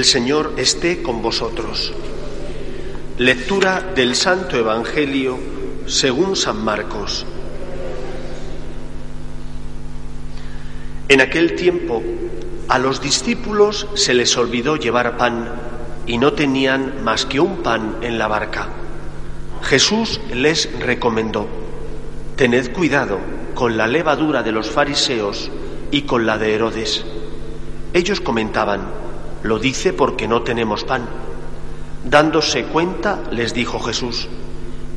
El Señor esté con vosotros. Lectura del Santo Evangelio según San Marcos. En aquel tiempo a los discípulos se les olvidó llevar pan y no tenían más que un pan en la barca. Jesús les recomendó, Tened cuidado con la levadura de los fariseos y con la de Herodes. Ellos comentaban, lo dice porque no tenemos pan. Dándose cuenta, les dijo Jesús,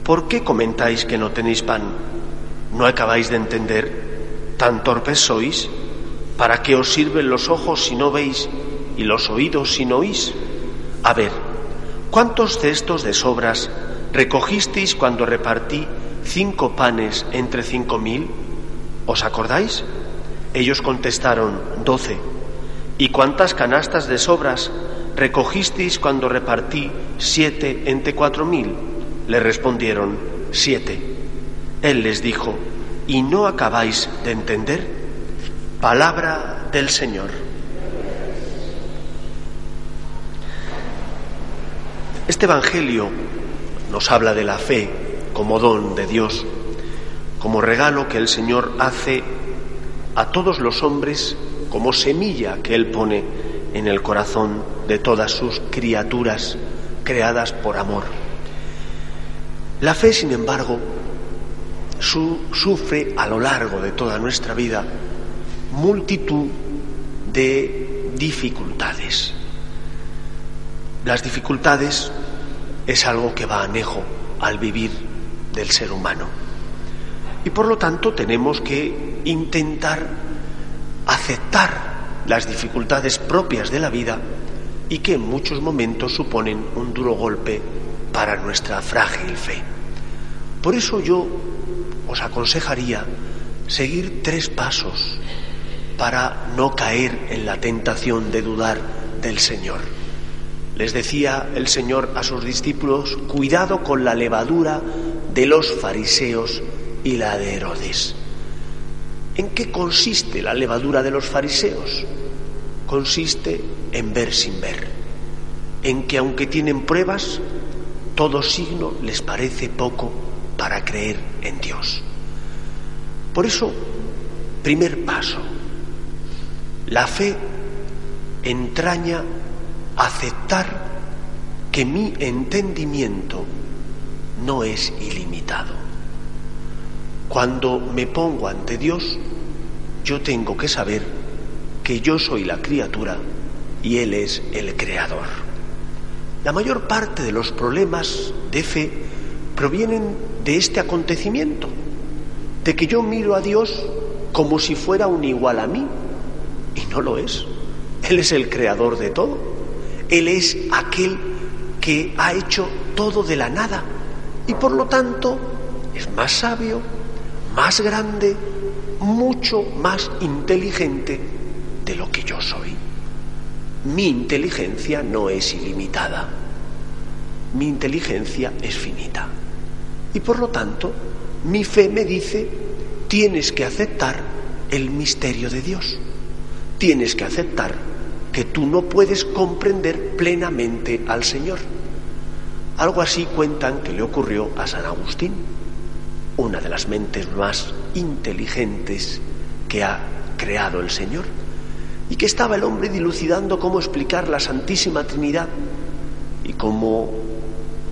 ¿por qué comentáis que no tenéis pan? ¿No acabáis de entender? ¿Tan torpes sois? ¿Para qué os sirven los ojos si no veis y los oídos si no oís? A ver, ¿cuántos cestos de sobras recogisteis cuando repartí cinco panes entre cinco mil? ¿Os acordáis? Ellos contestaron, doce. ¿Y cuántas canastas de sobras recogisteis cuando repartí siete entre cuatro mil? Le respondieron, siete. Él les dijo, ¿y no acabáis de entender? Palabra del Señor. Este Evangelio nos habla de la fe como don de Dios, como regalo que el Señor hace a todos los hombres como semilla que Él pone en el corazón de todas sus criaturas creadas por amor. La fe, sin embargo, sufre a lo largo de toda nuestra vida multitud de dificultades. Las dificultades es algo que va anejo al vivir del ser humano. Y por lo tanto tenemos que intentar aceptar las dificultades propias de la vida y que en muchos momentos suponen un duro golpe para nuestra frágil fe. Por eso yo os aconsejaría seguir tres pasos para no caer en la tentación de dudar del Señor. Les decía el Señor a sus discípulos, cuidado con la levadura de los fariseos y la de Herodes. ¿En qué consiste la levadura de los fariseos? Consiste en ver sin ver, en que aunque tienen pruebas, todo signo les parece poco para creer en Dios. Por eso, primer paso, la fe entraña aceptar que mi entendimiento no es ilimitado. Cuando me pongo ante Dios, yo tengo que saber que yo soy la criatura y Él es el creador. La mayor parte de los problemas de fe provienen de este acontecimiento, de que yo miro a Dios como si fuera un igual a mí, y no lo es. Él es el creador de todo. Él es aquel que ha hecho todo de la nada y por lo tanto es más sabio, más grande, mucho más inteligente de lo que yo soy. Mi inteligencia no es ilimitada, mi inteligencia es finita. Y por lo tanto, mi fe me dice, tienes que aceptar el misterio de Dios, tienes que aceptar que tú no puedes comprender plenamente al Señor. Algo así cuentan que le ocurrió a San Agustín una de las mentes más inteligentes que ha creado el Señor, y que estaba el hombre dilucidando cómo explicar la Santísima Trinidad, y como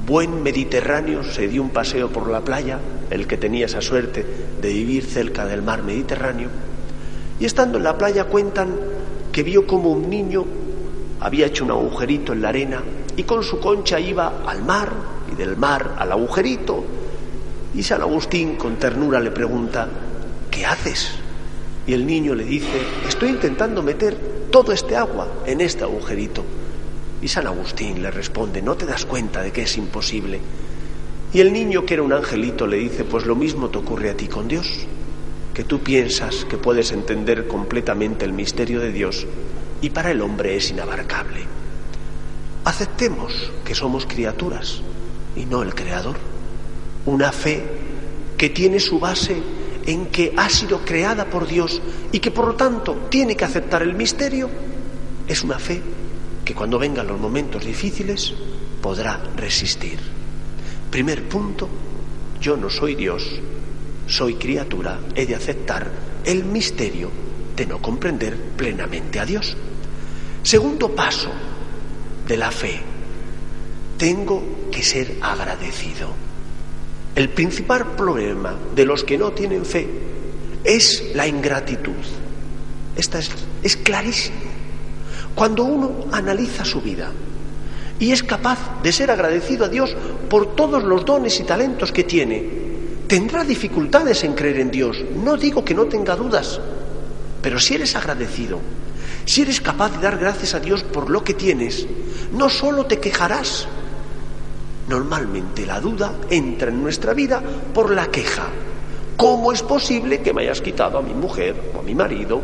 buen mediterráneo se dio un paseo por la playa, el que tenía esa suerte de vivir cerca del mar Mediterráneo, y estando en la playa cuentan que vio como un niño había hecho un agujerito en la arena y con su concha iba al mar y del mar al agujerito y San Agustín con ternura le pregunta, ¿qué haces? Y el niño le dice, estoy intentando meter todo este agua en este agujerito. Y San Agustín le responde, ¿no te das cuenta de que es imposible? Y el niño, que era un angelito, le dice, pues lo mismo te ocurre a ti con Dios, que tú piensas que puedes entender completamente el misterio de Dios y para el hombre es inabarcable. Aceptemos que somos criaturas y no el Creador una fe que tiene su base en que ha sido creada por Dios y que por lo tanto tiene que aceptar el misterio, es una fe que cuando vengan los momentos difíciles podrá resistir. Primer punto, yo no soy Dios, soy criatura, he de aceptar el misterio de no comprender plenamente a Dios. Segundo paso de la fe, tengo que ser agradecido. El principal problema de los que no tienen fe es la ingratitud. Esta es, es clarísimo. Cuando uno analiza su vida y es capaz de ser agradecido a Dios por todos los dones y talentos que tiene, tendrá dificultades en creer en Dios. No digo que no tenga dudas, pero si eres agradecido, si eres capaz de dar gracias a Dios por lo que tienes, no solo te quejarás. Normalmente la duda entra en nuestra vida por la queja. ¿Cómo es posible que me hayas quitado a mi mujer o a mi marido?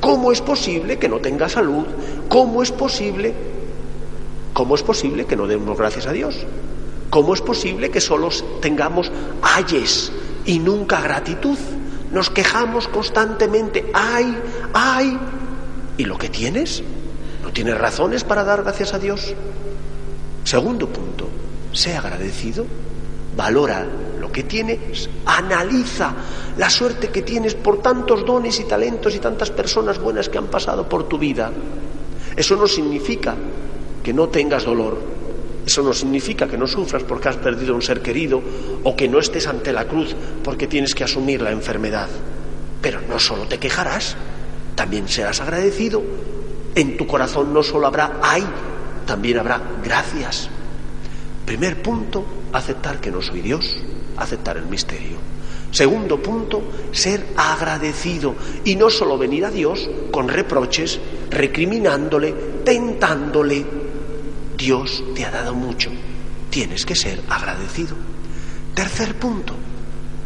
¿Cómo es posible que no tenga salud? ¿Cómo es posible? ¿Cómo es posible que no demos gracias a Dios? ¿Cómo es posible que solo tengamos ayes y nunca gratitud? Nos quejamos constantemente, ay, ay, ¿y lo que tienes? ¿No tienes razones para dar gracias a Dios? Segundo punto, sé agradecido, valora lo que tienes, analiza la suerte que tienes por tantos dones y talentos y tantas personas buenas que han pasado por tu vida. Eso no significa que no tengas dolor, eso no significa que no sufras porque has perdido un ser querido o que no estés ante la cruz porque tienes que asumir la enfermedad. Pero no solo te quejarás, también serás agradecido. En tu corazón no solo habrá ay, también habrá gracias. Primer punto, aceptar que no soy Dios, aceptar el misterio. Segundo punto, ser agradecido y no solo venir a Dios con reproches, recriminándole, tentándole. Dios te ha dado mucho, tienes que ser agradecido. Tercer punto,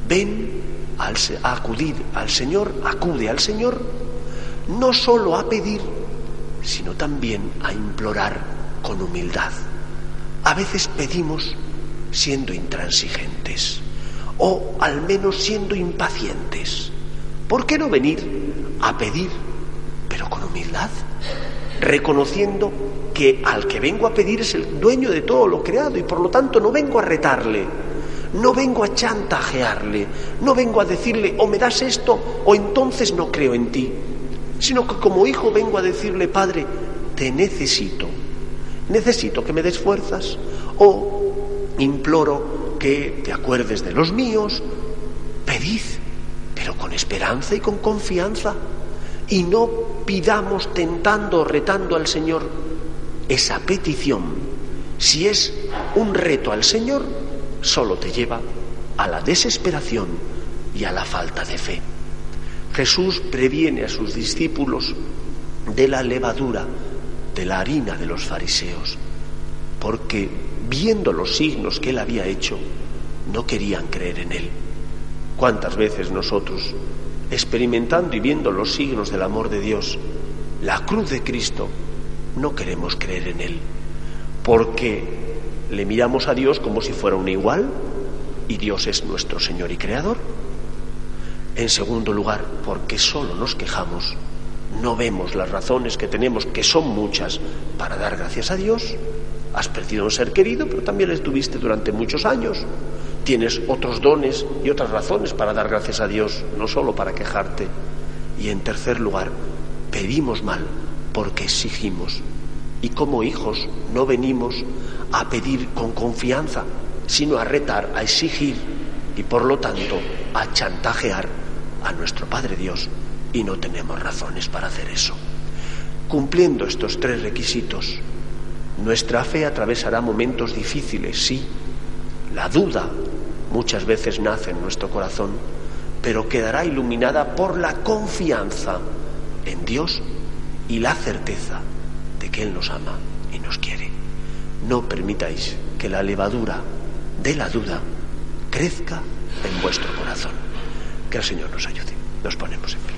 ven a acudir al Señor, acude al Señor, no solo a pedir, sino también a implorar con humildad. A veces pedimos siendo intransigentes o al menos siendo impacientes. ¿Por qué no venir a pedir, pero con humildad? Reconociendo que al que vengo a pedir es el dueño de todo lo creado y por lo tanto no vengo a retarle, no vengo a chantajearle, no vengo a decirle o me das esto o entonces no creo en ti, sino que como hijo vengo a decirle, Padre, te necesito, necesito que me des fuerzas o imploro que te acuerdes de los míos, pedid, pero con esperanza y con confianza, y no pidamos tentando o retando al Señor esa petición. Si es un reto al Señor, solo te lleva a la desesperación y a la falta de fe. Jesús previene a sus discípulos de la levadura, de la harina de los fariseos, porque viendo los signos que él había hecho, no querían creer en él. ¿Cuántas veces nosotros, experimentando y viendo los signos del amor de Dios, la cruz de Cristo, no queremos creer en él? Porque le miramos a Dios como si fuera un igual y Dios es nuestro Señor y Creador. En segundo lugar, porque solo nos quejamos, no vemos las razones que tenemos, que son muchas, para dar gracias a Dios. Has perdido un ser querido, pero también le estuviste durante muchos años. Tienes otros dones y otras razones para dar gracias a Dios, no solo para quejarte. Y en tercer lugar, pedimos mal porque exigimos. Y como hijos no venimos a pedir con confianza, sino a retar, a exigir y por lo tanto a chantajear a nuestro Padre Dios y no tenemos razones para hacer eso. Cumpliendo estos tres requisitos, nuestra fe atravesará momentos difíciles, sí. La duda muchas veces nace en nuestro corazón, pero quedará iluminada por la confianza en Dios y la certeza de que Él nos ama y nos quiere. No permitáis que la levadura de la duda crezca en vuestro corazón. Que el Señor nos ayude. Nos ponemos en pie.